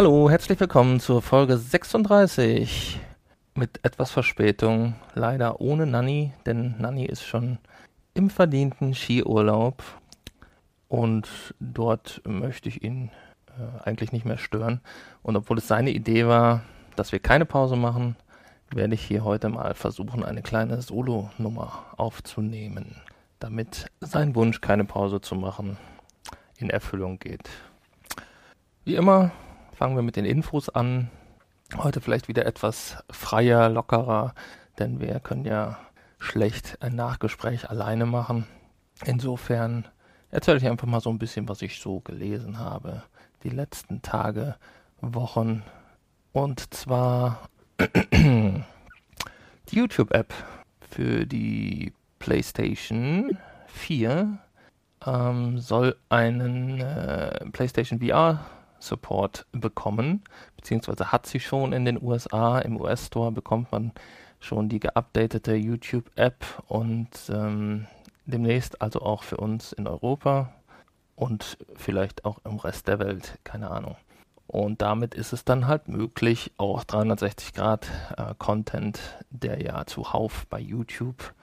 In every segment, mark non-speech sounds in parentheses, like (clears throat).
Hallo, herzlich willkommen zur Folge 36 mit etwas Verspätung, leider ohne Nanny, denn Nanny ist schon im verdienten Skiurlaub und dort möchte ich ihn äh, eigentlich nicht mehr stören. Und obwohl es seine Idee war, dass wir keine Pause machen, werde ich hier heute mal versuchen, eine kleine Solo-Nummer aufzunehmen, damit sein Wunsch, keine Pause zu machen, in Erfüllung geht. Wie immer fangen wir mit den Infos an. Heute vielleicht wieder etwas freier, lockerer, denn wir können ja schlecht ein Nachgespräch alleine machen. Insofern erzähle ich einfach mal so ein bisschen, was ich so gelesen habe die letzten Tage, Wochen. Und zwar (clears throat) die YouTube-App für die PlayStation 4 ähm, soll einen äh, PlayStation VR Support bekommen, beziehungsweise hat sie schon in den USA. Im US-Store bekommt man schon die geupdatete YouTube-App und ähm, demnächst also auch für uns in Europa und vielleicht auch im Rest der Welt, keine Ahnung. Und damit ist es dann halt möglich, auch 360 Grad äh, Content, der ja zuhauf bei YouTube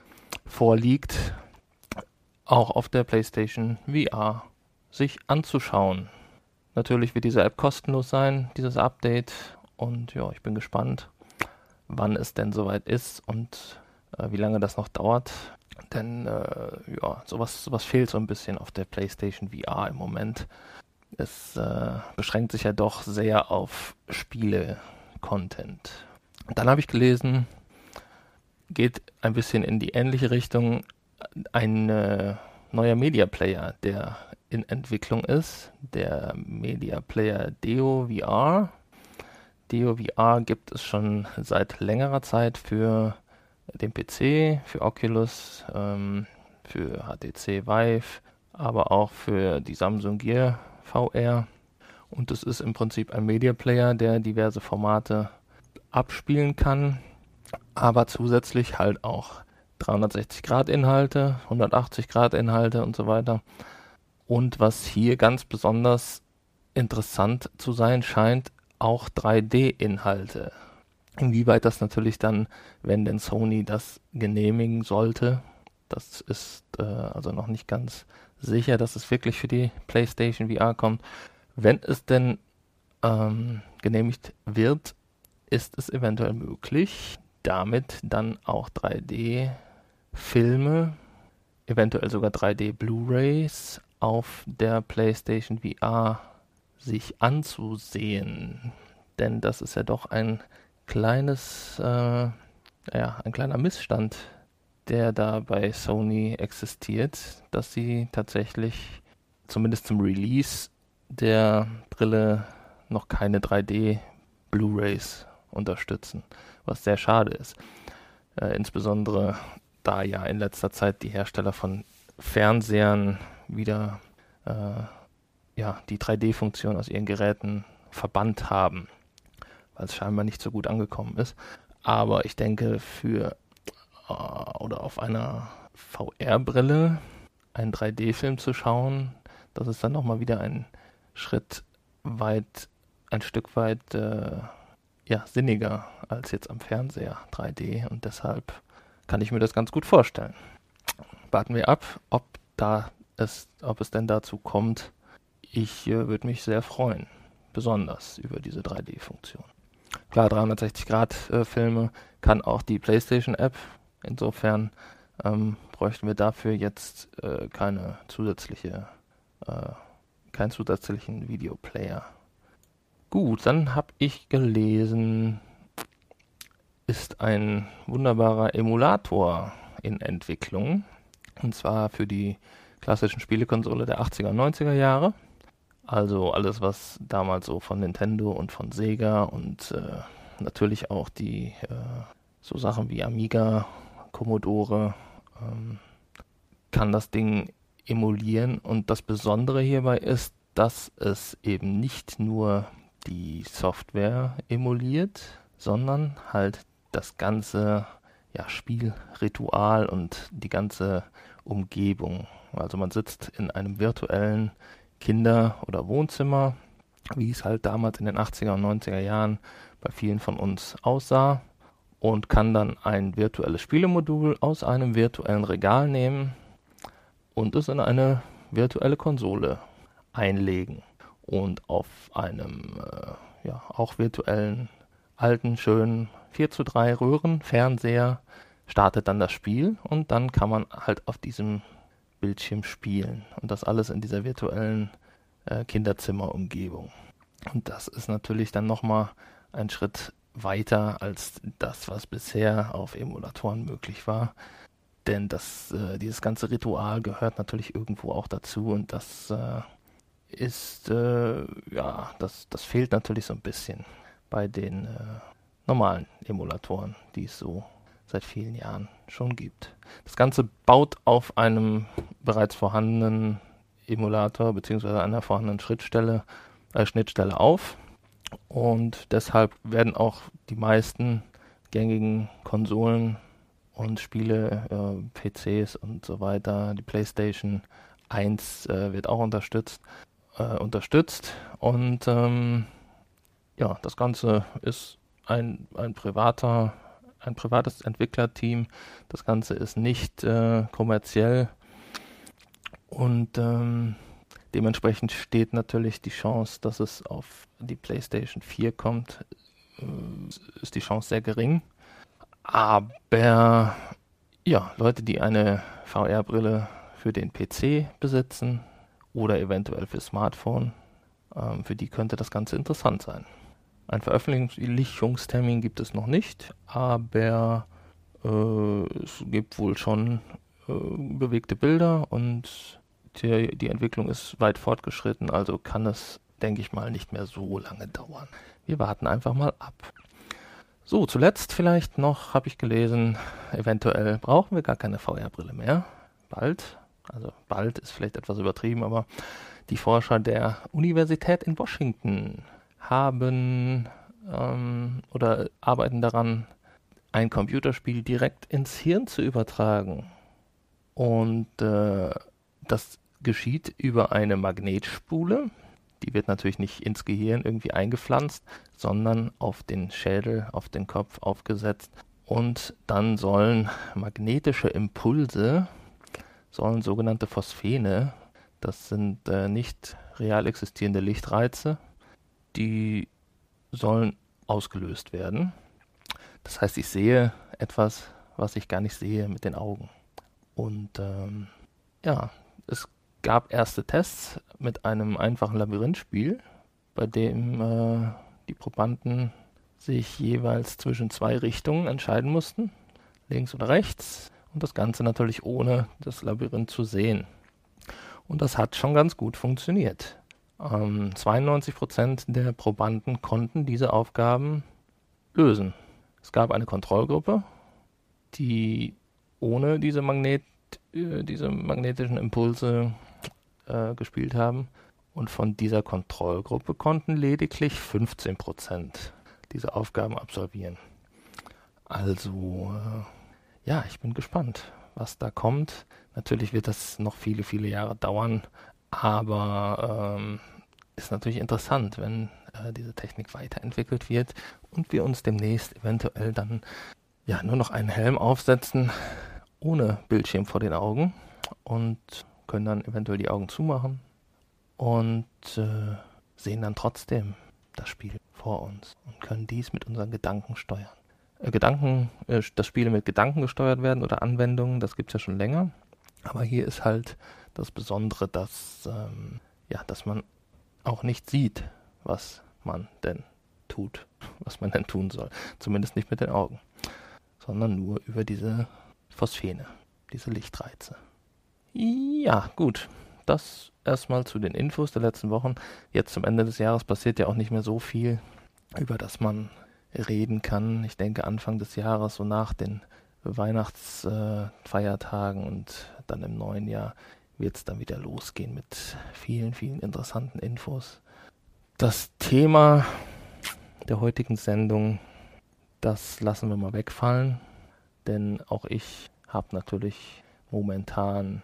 vorliegt, auch auf der PlayStation VR sich anzuschauen. Natürlich wird diese App kostenlos sein, dieses Update. Und ja, ich bin gespannt, wann es denn soweit ist und äh, wie lange das noch dauert. Denn äh, ja, sowas, sowas fehlt so ein bisschen auf der PlayStation VR im Moment. Es äh, beschränkt sich ja doch sehr auf Spiele-Content. Dann habe ich gelesen, geht ein bisschen in die ähnliche Richtung, ein äh, neuer Media Player, der in Entwicklung ist, der Media Player Deo VR. Deo VR gibt es schon seit längerer Zeit für den PC, für Oculus, ähm, für HTC Vive, aber auch für die Samsung Gear VR. Und es ist im Prinzip ein Media Player, der diverse Formate abspielen kann, aber zusätzlich halt auch 360 Grad Inhalte, 180 Grad Inhalte und so weiter. Und was hier ganz besonders interessant zu sein scheint, auch 3D-Inhalte. Inwieweit das natürlich dann, wenn denn Sony das genehmigen sollte, das ist äh, also noch nicht ganz sicher, dass es wirklich für die PlayStation VR kommt. Wenn es denn ähm, genehmigt wird, ist es eventuell möglich, damit dann auch 3D-Filme, eventuell sogar 3D-Blu-rays auf der PlayStation VR sich anzusehen. Denn das ist ja doch ein kleines, äh, ja, ein kleiner Missstand, der da bei Sony existiert, dass sie tatsächlich zumindest zum Release der Brille noch keine 3D Blu-rays unterstützen, was sehr schade ist. Äh, insbesondere da ja in letzter Zeit die Hersteller von Fernsehern wieder äh, ja, die 3D-Funktion aus ihren Geräten verbannt haben, weil es scheinbar nicht so gut angekommen ist. Aber ich denke, für äh, oder auf einer VR-Brille einen 3D-Film zu schauen, das ist dann nochmal wieder ein Schritt weit, ein Stück weit äh, ja, sinniger als jetzt am Fernseher 3D und deshalb kann ich mir das ganz gut vorstellen. Warten wir ab, ob da es, ob es denn dazu kommt. Ich äh, würde mich sehr freuen, besonders über diese 3D-Funktion. Klar, 360-Grad-Filme äh, kann auch die PlayStation-App. Insofern ähm, bräuchten wir dafür jetzt äh, keine zusätzliche, äh, keinen zusätzlichen Videoplayer. Gut, dann habe ich gelesen, ist ein wunderbarer Emulator in Entwicklung. Und zwar für die klassischen Spielekonsole der 80er und 90er Jahre. Also alles, was damals so von Nintendo und von Sega und äh, natürlich auch die äh, so Sachen wie Amiga, Commodore, ähm, kann das Ding emulieren. Und das Besondere hierbei ist, dass es eben nicht nur die Software emuliert, sondern halt das ganze ja, Spielritual und die ganze Umgebung. Also man sitzt in einem virtuellen Kinder- oder Wohnzimmer wie es halt damals in den 80er und 90er Jahren bei vielen von uns aussah und kann dann ein virtuelles Spielemodul aus einem virtuellen Regal nehmen und es in eine virtuelle Konsole einlegen und auf einem äh, ja, auch virtuellen alten schönen 4 zu 3 Röhrenfernseher startet dann das Spiel und dann kann man halt auf diesem Bildschirm spielen und das alles in dieser virtuellen äh, Kinderzimmerumgebung. Und das ist natürlich dann nochmal ein Schritt weiter als das, was bisher auf Emulatoren möglich war. Denn das, äh, dieses ganze Ritual gehört natürlich irgendwo auch dazu und das äh, ist, äh, ja, das, das fehlt natürlich so ein bisschen bei den äh, normalen Emulatoren, die es so seit vielen Jahren schon gibt. Das Ganze baut auf einem bereits vorhandenen Emulator bzw. einer vorhandenen Schnittstelle, äh, Schnittstelle auf. Und deshalb werden auch die meisten gängigen Konsolen und Spiele, äh, PCs und so weiter, die PlayStation 1 äh, wird auch unterstützt, äh, unterstützt. Und ähm, ja, das Ganze ist ein, ein privater ein privates Entwicklerteam. Das Ganze ist nicht äh, kommerziell und ähm, dementsprechend steht natürlich die Chance, dass es auf die PlayStation 4 kommt, äh, ist die Chance sehr gering. Aber ja, Leute, die eine VR-Brille für den PC besitzen oder eventuell für Smartphone, ähm, für die könnte das Ganze interessant sein. Ein Veröffentlichungstermin gibt es noch nicht, aber äh, es gibt wohl schon äh, bewegte Bilder und die, die Entwicklung ist weit fortgeschritten, also kann es, denke ich mal, nicht mehr so lange dauern. Wir warten einfach mal ab. So, zuletzt vielleicht noch habe ich gelesen, eventuell brauchen wir gar keine VR-Brille mehr. Bald, also bald ist vielleicht etwas übertrieben, aber die Forscher der Universität in Washington haben ähm, oder arbeiten daran, ein Computerspiel direkt ins Hirn zu übertragen. Und äh, das geschieht über eine Magnetspule. Die wird natürlich nicht ins Gehirn irgendwie eingepflanzt, sondern auf den Schädel, auf den Kopf aufgesetzt. Und dann sollen magnetische Impulse, sollen sogenannte Phosphene, das sind äh, nicht real existierende Lichtreize, die sollen ausgelöst werden. Das heißt, ich sehe etwas, was ich gar nicht sehe mit den Augen. Und ähm, ja, es gab erste Tests mit einem einfachen Labyrinthspiel, bei dem äh, die Probanden sich jeweils zwischen zwei Richtungen entscheiden mussten, links oder rechts, und das Ganze natürlich ohne das Labyrinth zu sehen. Und das hat schon ganz gut funktioniert. Ähm, 92 Prozent der Probanden konnten diese Aufgaben lösen. Es gab eine Kontrollgruppe, die ohne diese, Magnet, äh, diese magnetischen Impulse äh, gespielt haben. Und von dieser Kontrollgruppe konnten lediglich 15 Prozent diese Aufgaben absolvieren. Also, äh, ja, ich bin gespannt, was da kommt. Natürlich wird das noch viele, viele Jahre dauern, aber ähm, ist natürlich interessant, wenn äh, diese Technik weiterentwickelt wird und wir uns demnächst eventuell dann ja nur noch einen Helm aufsetzen ohne Bildschirm vor den Augen und können dann eventuell die Augen zumachen und äh, sehen dann trotzdem das Spiel vor uns und können dies mit unseren Gedanken steuern. Äh, Gedanken, äh, dass Spiele mit Gedanken gesteuert werden oder Anwendungen, das gibt es ja schon länger. Aber hier ist halt das Besondere, dass, ähm, ja, dass man auch nicht sieht, was man denn tut, was man denn tun soll. Zumindest nicht mit den Augen, sondern nur über diese Phosphene, diese Lichtreize. Ja, gut. Das erstmal zu den Infos der letzten Wochen. Jetzt zum Ende des Jahres passiert ja auch nicht mehr so viel, über das man reden kann. Ich denke Anfang des Jahres, so nach den Weihnachtsfeiertagen und dann im neuen Jahr wird es dann wieder losgehen mit vielen, vielen interessanten Infos. Das Thema der heutigen Sendung, das lassen wir mal wegfallen, denn auch ich habe natürlich momentan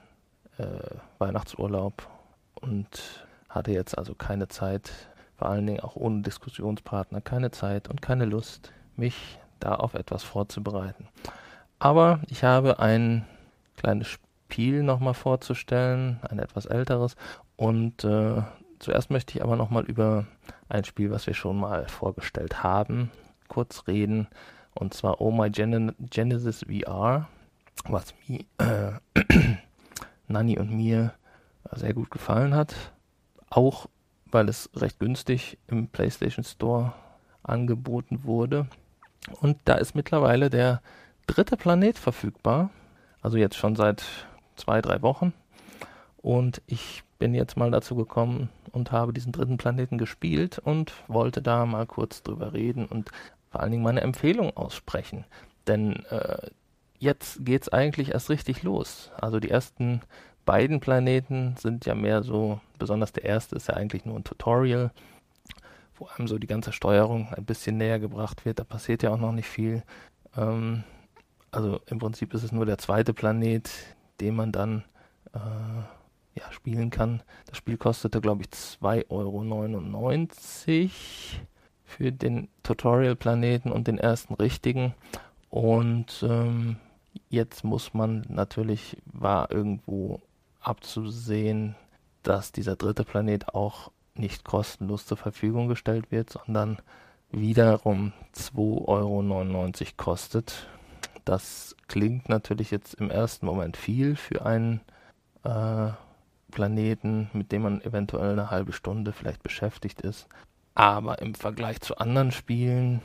äh, Weihnachtsurlaub und hatte jetzt also keine Zeit, vor allen Dingen auch ohne Diskussionspartner keine Zeit und keine Lust, mich da auf etwas vorzubereiten. Aber ich habe ein kleines Spiel nochmal vorzustellen, ein etwas älteres. Und äh, zuerst möchte ich aber nochmal über ein Spiel, was wir schon mal vorgestellt haben, kurz reden. Und zwar Oh My Gen Genesis VR, was mir, äh, (clears throat) Nani und mir sehr gut gefallen hat. Auch weil es recht günstig im PlayStation Store angeboten wurde. Und da ist mittlerweile der dritte Planet verfügbar. Also jetzt schon seit zwei, drei Wochen. Und ich bin jetzt mal dazu gekommen und habe diesen dritten Planeten gespielt und wollte da mal kurz drüber reden und vor allen Dingen meine Empfehlung aussprechen. Denn äh, jetzt es eigentlich erst richtig los. Also die ersten beiden Planeten sind ja mehr so, besonders der erste ist ja eigentlich nur ein Tutorial, wo einem so die ganze Steuerung ein bisschen näher gebracht wird. Da passiert ja auch noch nicht viel. Ähm, also im Prinzip ist es nur der zweite Planet, den man dann äh, ja, spielen kann. Das Spiel kostete, glaube ich, 2,99 Euro für den Tutorial-Planeten und den ersten richtigen. Und ähm, jetzt muss man natürlich, war irgendwo abzusehen, dass dieser dritte Planet auch nicht kostenlos zur Verfügung gestellt wird, sondern wiederum 2,99 Euro kostet. Das klingt natürlich jetzt im ersten Moment viel für einen äh, Planeten, mit dem man eventuell eine halbe Stunde vielleicht beschäftigt ist. Aber im Vergleich zu anderen Spielen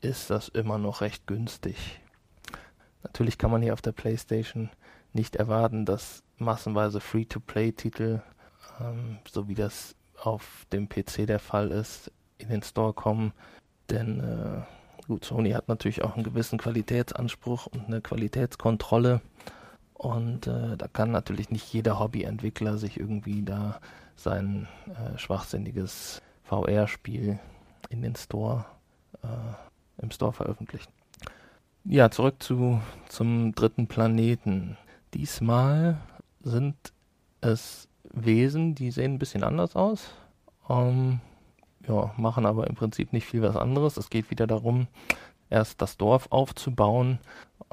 ist das immer noch recht günstig. Natürlich kann man hier auf der PlayStation nicht erwarten, dass massenweise Free-to-Play-Titel, ähm, so wie das auf dem PC der Fall ist, in den Store kommen. Denn äh, gut, Sony hat natürlich auch einen gewissen Qualitätsanspruch und eine Qualitätskontrolle. Und äh, da kann natürlich nicht jeder Hobbyentwickler sich irgendwie da sein äh, schwachsinniges VR-Spiel in den Store, äh, im Store veröffentlichen. Ja, zurück zu, zum dritten Planeten. Diesmal sind es Wesen, die sehen ein bisschen anders aus. Ähm, ja, machen aber im Prinzip nicht viel was anderes. Es geht wieder darum, erst das Dorf aufzubauen.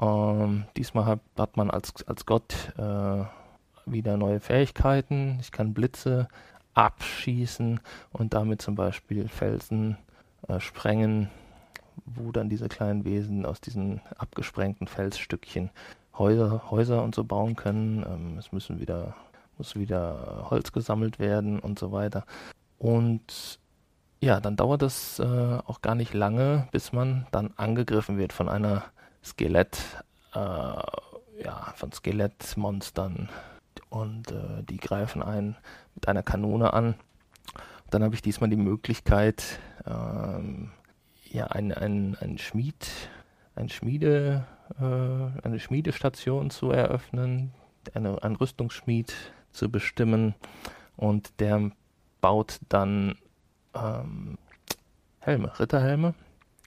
Ähm, diesmal hat, hat, man als, als Gott äh, wieder neue Fähigkeiten. Ich kann Blitze abschießen und damit zum Beispiel Felsen äh, sprengen, wo dann diese kleinen Wesen aus diesen abgesprengten Felsstückchen Häuser, Häuser und so bauen können. Ähm, es müssen wieder, muss wieder Holz gesammelt werden und so weiter. Und ja, dann dauert es äh, auch gar nicht lange, bis man dann angegriffen wird von einer Skelett, äh, ja, von Skelettmonstern. Und äh, die greifen einen mit einer Kanone an. Dann habe ich diesmal die Möglichkeit, ähm, ja, ein, ein, ein Schmied, ein Schmiede, äh, eine Schmiedestation zu eröffnen, eine, ein Rüstungsschmied zu bestimmen und der baut dann ähm, Helme, Ritterhelme.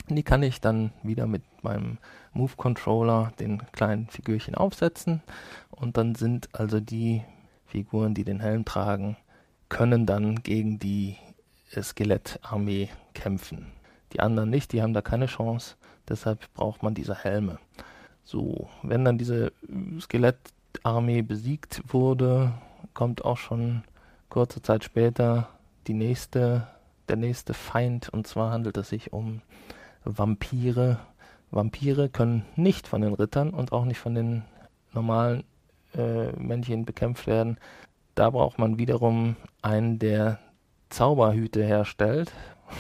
Die kann ich dann wieder mit meinem Move Controller den kleinen Figürchen aufsetzen und dann sind also die Figuren, die den Helm tragen, können dann gegen die Skelettarmee kämpfen. Die anderen nicht, die haben da keine Chance, deshalb braucht man diese Helme. So, wenn dann diese Skelettarmee besiegt wurde, kommt auch schon kurze Zeit später die nächste der nächste Feind und zwar handelt es sich um Vampire. Vampire können nicht von den Rittern und auch nicht von den normalen äh, Männchen bekämpft werden. Da braucht man wiederum einen, der Zauberhüte herstellt,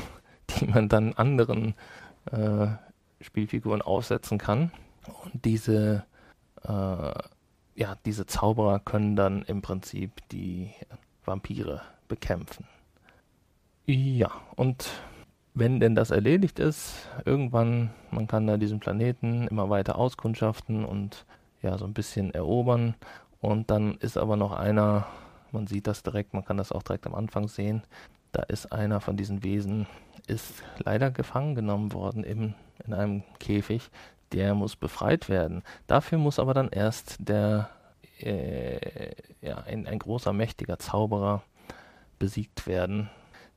(laughs) die man dann anderen äh, Spielfiguren aufsetzen kann. Und diese, äh, ja, diese Zauberer können dann im Prinzip die Vampire bekämpfen. Ja, und wenn denn das erledigt ist, irgendwann, man kann da diesen Planeten immer weiter auskundschaften und ja, so ein bisschen erobern. Und dann ist aber noch einer, man sieht das direkt, man kann das auch direkt am Anfang sehen, da ist einer von diesen Wesen, ist leider gefangen genommen worden im, in einem Käfig. Der muss befreit werden. Dafür muss aber dann erst der, äh, ja, ein, ein großer, mächtiger Zauberer besiegt werden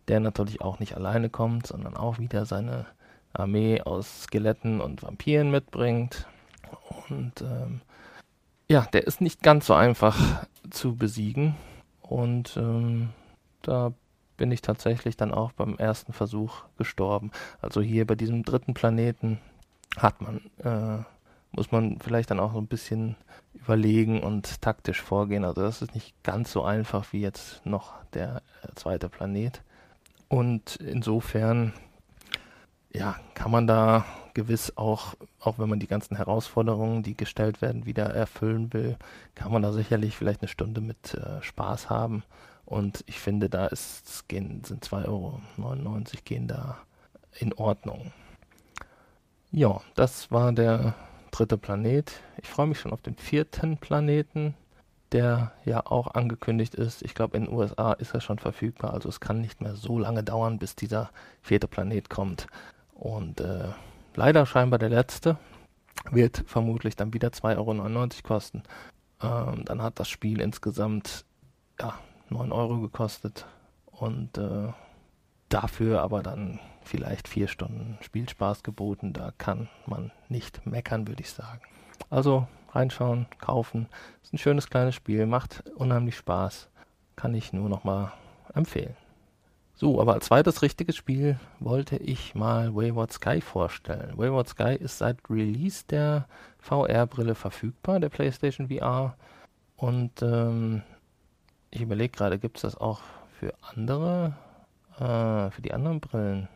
der natürlich auch nicht alleine kommt, sondern auch wieder seine Armee aus Skeletten und Vampiren mitbringt. Und ähm, ja, der ist nicht ganz so einfach zu besiegen. Und ähm, da bin ich tatsächlich dann auch beim ersten Versuch gestorben. Also hier bei diesem dritten Planeten hat man, äh, muss man vielleicht dann auch so ein bisschen überlegen und taktisch vorgehen. Also das ist nicht ganz so einfach wie jetzt noch der äh, zweite Planet. Und insofern, ja, kann man da gewiss auch, auch wenn man die ganzen Herausforderungen, die gestellt werden, wieder erfüllen will, kann man da sicherlich vielleicht eine Stunde mit äh, Spaß haben. Und ich finde, da ist, gehen, sind 2,99 Euro gehen da in Ordnung. Ja, das war der dritte Planet. Ich freue mich schon auf den vierten Planeten, der ja auch angekündigt ist. Ich glaube, in den USA ist er schon verfügbar, also es kann nicht mehr so lange dauern, bis dieser vierte Planet kommt. Und äh, leider scheinbar der letzte. Wird vermutlich dann wieder 2,99 Euro kosten. Ähm, dann hat das Spiel insgesamt ja, 9 Euro gekostet und äh, dafür aber dann vielleicht vier Stunden Spielspaß geboten. Da kann man nicht meckern, würde ich sagen. Also reinschauen, kaufen. Ist ein schönes kleines Spiel, macht unheimlich Spaß. Kann ich nur noch mal empfehlen. So, aber als zweites richtiges Spiel wollte ich mal Wayward Sky vorstellen. Wayward Sky ist seit Release der VR-Brille verfügbar, der PlayStation VR. Und ähm, ich überlege gerade, gibt es das auch für andere, äh, für die anderen Brillen?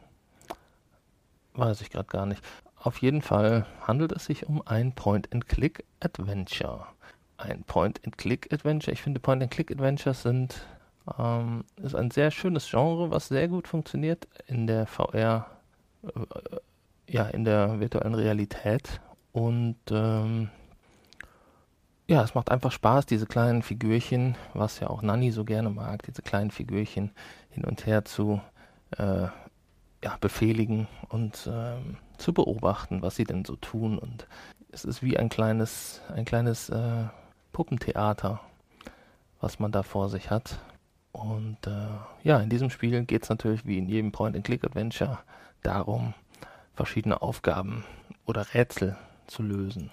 Weiß ich gerade gar nicht. Auf jeden Fall handelt es sich um ein Point-and-Click-Adventure. Ein Point-and-Click-Adventure. Ich finde Point-and-Click-Adventures sind ähm, ist ein sehr schönes Genre, was sehr gut funktioniert in der VR, äh, ja, in der virtuellen Realität. Und ähm, ja, es macht einfach Spaß, diese kleinen Figürchen, was ja auch Nanny so gerne mag, diese kleinen Figürchen hin und her zu äh, ja, befehligen und ähm, zu beobachten, was sie denn so tun. Und es ist wie ein kleines, ein kleines äh, Puppentheater, was man da vor sich hat. Und äh, ja, in diesem Spiel geht es natürlich wie in jedem Point-and-Click-Adventure darum, verschiedene Aufgaben oder Rätsel zu lösen.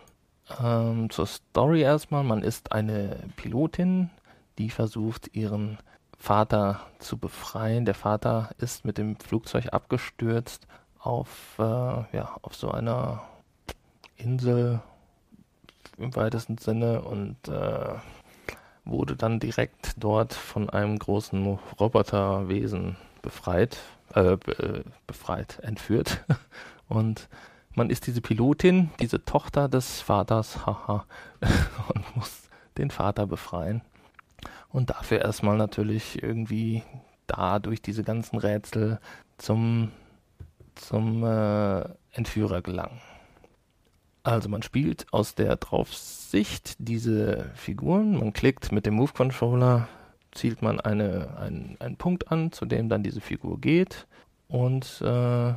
Ähm, zur Story erstmal, man ist eine Pilotin, die versucht, ihren Vater zu befreien. Der Vater ist mit dem Flugzeug abgestürzt auf, äh, ja, auf so einer Insel im weitesten Sinne und äh, wurde dann direkt dort von einem großen Roboterwesen befreit, äh, be befreit, entführt. (laughs) Und man ist diese Pilotin, diese Tochter des Vaters, haha, (laughs) und muss den Vater befreien. Und dafür erstmal natürlich irgendwie da durch diese ganzen Rätsel zum, zum äh, Entführer gelangen. Also man spielt aus der Draufsicht diese Figuren, man klickt mit dem Move Controller, zielt man eine, einen, einen Punkt an, zu dem dann diese Figur geht und äh,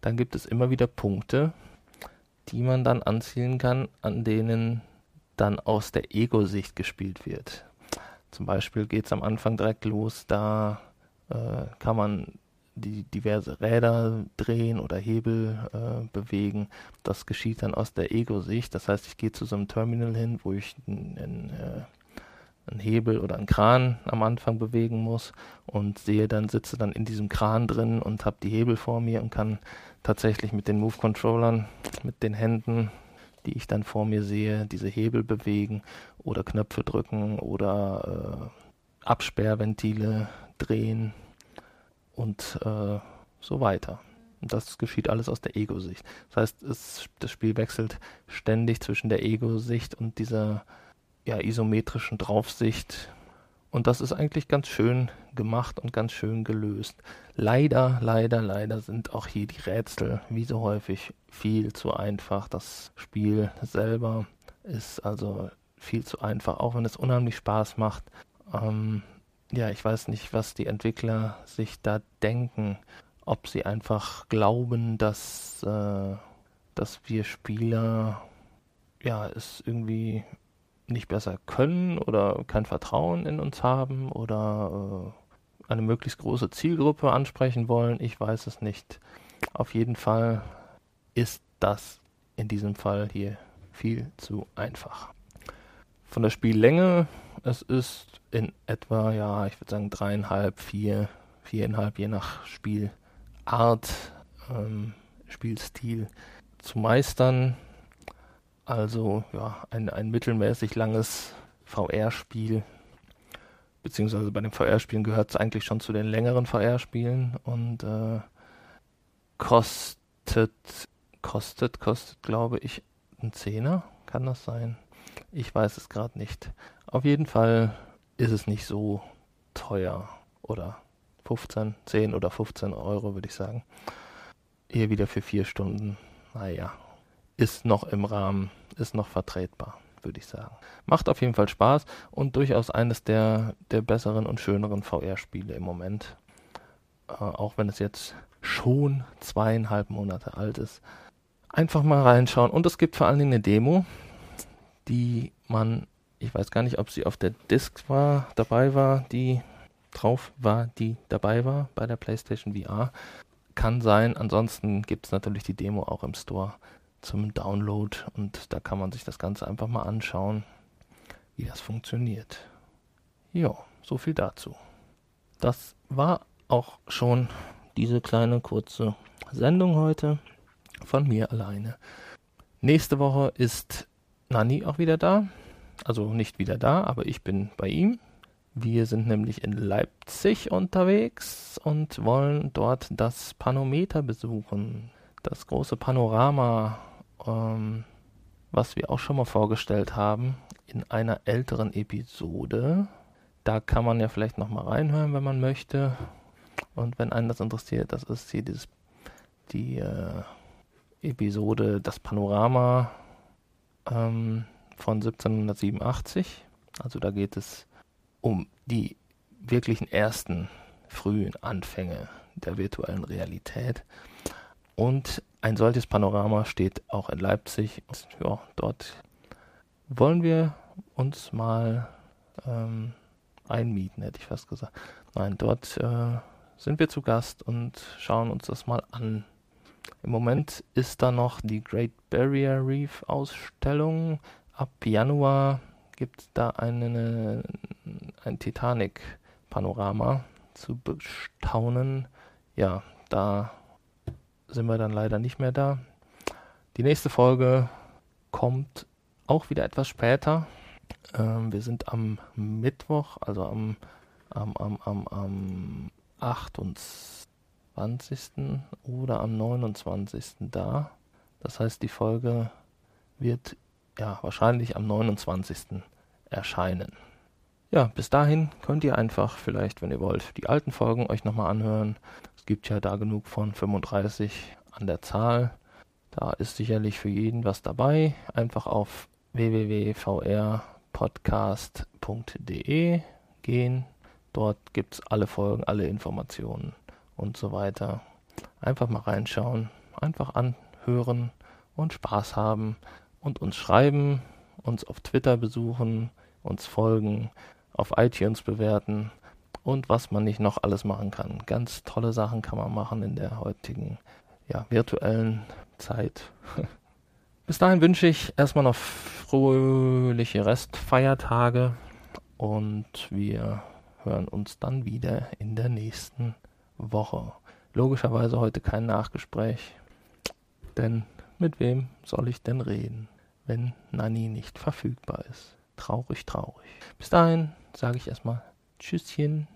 dann gibt es immer wieder Punkte, die man dann anzielen kann, an denen dann aus der Ego-Sicht gespielt wird. Zum Beispiel geht es am Anfang direkt los, da äh, kann man die diverse Räder drehen oder Hebel äh, bewegen. Das geschieht dann aus der Ego-Sicht. Das heißt, ich gehe zu so einem Terminal hin, wo ich einen, äh, einen Hebel oder einen Kran am Anfang bewegen muss und sehe dann, sitze dann in diesem Kran drin und habe die Hebel vor mir und kann tatsächlich mit den Move-Controllern, mit den Händen, die ich dann vor mir sehe, diese Hebel bewegen oder Knöpfe drücken oder äh, Absperrventile drehen und äh, so weiter. Und das geschieht alles aus der Ego-Sicht. Das heißt, es, das Spiel wechselt ständig zwischen der Ego-Sicht und dieser ja, isometrischen Draufsicht. Und das ist eigentlich ganz schön gemacht und ganz schön gelöst. Leider, leider, leider sind auch hier die Rätsel, wie so häufig, viel zu einfach. Das Spiel selber ist also viel zu einfach, auch wenn es unheimlich Spaß macht. Ähm, ja, ich weiß nicht, was die Entwickler sich da denken. Ob sie einfach glauben, dass, äh, dass wir Spieler ja es irgendwie nicht besser können oder kein Vertrauen in uns haben oder eine möglichst große Zielgruppe ansprechen wollen. Ich weiß es nicht. Auf jeden Fall ist das in diesem Fall hier viel zu einfach. Von der Spiellänge, es ist in etwa, ja, ich würde sagen dreieinhalb, vier, viereinhalb, je nach Spielart, ähm, Spielstil zu meistern. Also ja, ein, ein mittelmäßig langes VR-Spiel. Beziehungsweise bei den VR-Spielen gehört es eigentlich schon zu den längeren VR-Spielen und äh, kostet, kostet, kostet, glaube ich, ein Zehner. Kann das sein? Ich weiß es gerade nicht. Auf jeden Fall ist es nicht so teuer. Oder 15, 10 oder 15 Euro, würde ich sagen. Hier wieder für vier Stunden. Naja, ist noch im Rahmen, ist noch vertretbar, würde ich sagen. Macht auf jeden Fall Spaß und durchaus eines der, der besseren und schöneren VR-Spiele im Moment. Äh, auch wenn es jetzt schon zweieinhalb Monate alt ist. Einfach mal reinschauen. Und es gibt vor allen Dingen eine Demo, die man, ich weiß gar nicht, ob sie auf der Disc war, dabei war, die drauf war, die dabei war bei der PlayStation VR. Kann sein. Ansonsten gibt es natürlich die Demo auch im Store zum Download und da kann man sich das Ganze einfach mal anschauen, wie das funktioniert. Ja, so viel dazu. Das war auch schon diese kleine kurze Sendung heute von mir alleine. Nächste Woche ist Nani auch wieder da. Also nicht wieder da, aber ich bin bei ihm. Wir sind nämlich in Leipzig unterwegs und wollen dort das Panometer besuchen. Das große Panorama ähm, was wir auch schon mal vorgestellt haben in einer älteren Episode. Da kann man ja vielleicht noch mal reinhören, wenn man möchte. Und wenn einen das interessiert, das ist hier dieses, die äh, Episode Das Panorama ähm, von 1787. Also da geht es um die wirklichen ersten frühen Anfänge der virtuellen Realität. Und ein solches Panorama steht auch in Leipzig. Ja, dort wollen wir uns mal ähm, einmieten, hätte ich fast gesagt. Nein, dort äh, sind wir zu Gast und schauen uns das mal an. Im Moment ist da noch die Great Barrier Reef Ausstellung. Ab Januar gibt es da eine, ein Titanic-Panorama zu bestaunen. Ja, da sind wir dann leider nicht mehr da. Die nächste Folge kommt auch wieder etwas später. Ähm, wir sind am Mittwoch, also am, am, am, am, am 28. oder am 29. da. Das heißt, die Folge wird ja wahrscheinlich am 29. erscheinen. Ja, bis dahin könnt ihr einfach vielleicht, wenn ihr wollt, die alten Folgen euch nochmal anhören gibt ja da genug von 35 an der Zahl. Da ist sicherlich für jeden was dabei. Einfach auf www.vrpodcast.de gehen. Dort gibt es alle Folgen, alle Informationen und so weiter. Einfach mal reinschauen, einfach anhören und Spaß haben und uns schreiben, uns auf Twitter besuchen, uns folgen, auf iTunes bewerten und was man nicht noch alles machen kann. Ganz tolle Sachen kann man machen in der heutigen ja, virtuellen Zeit. (laughs) Bis dahin wünsche ich erstmal noch fröhliche Restfeiertage und wir hören uns dann wieder in der nächsten Woche. Logischerweise heute kein Nachgespräch, denn mit wem soll ich denn reden, wenn Nani nicht verfügbar ist? Traurig, traurig. Bis dahin sage ich erstmal Tschüsschen.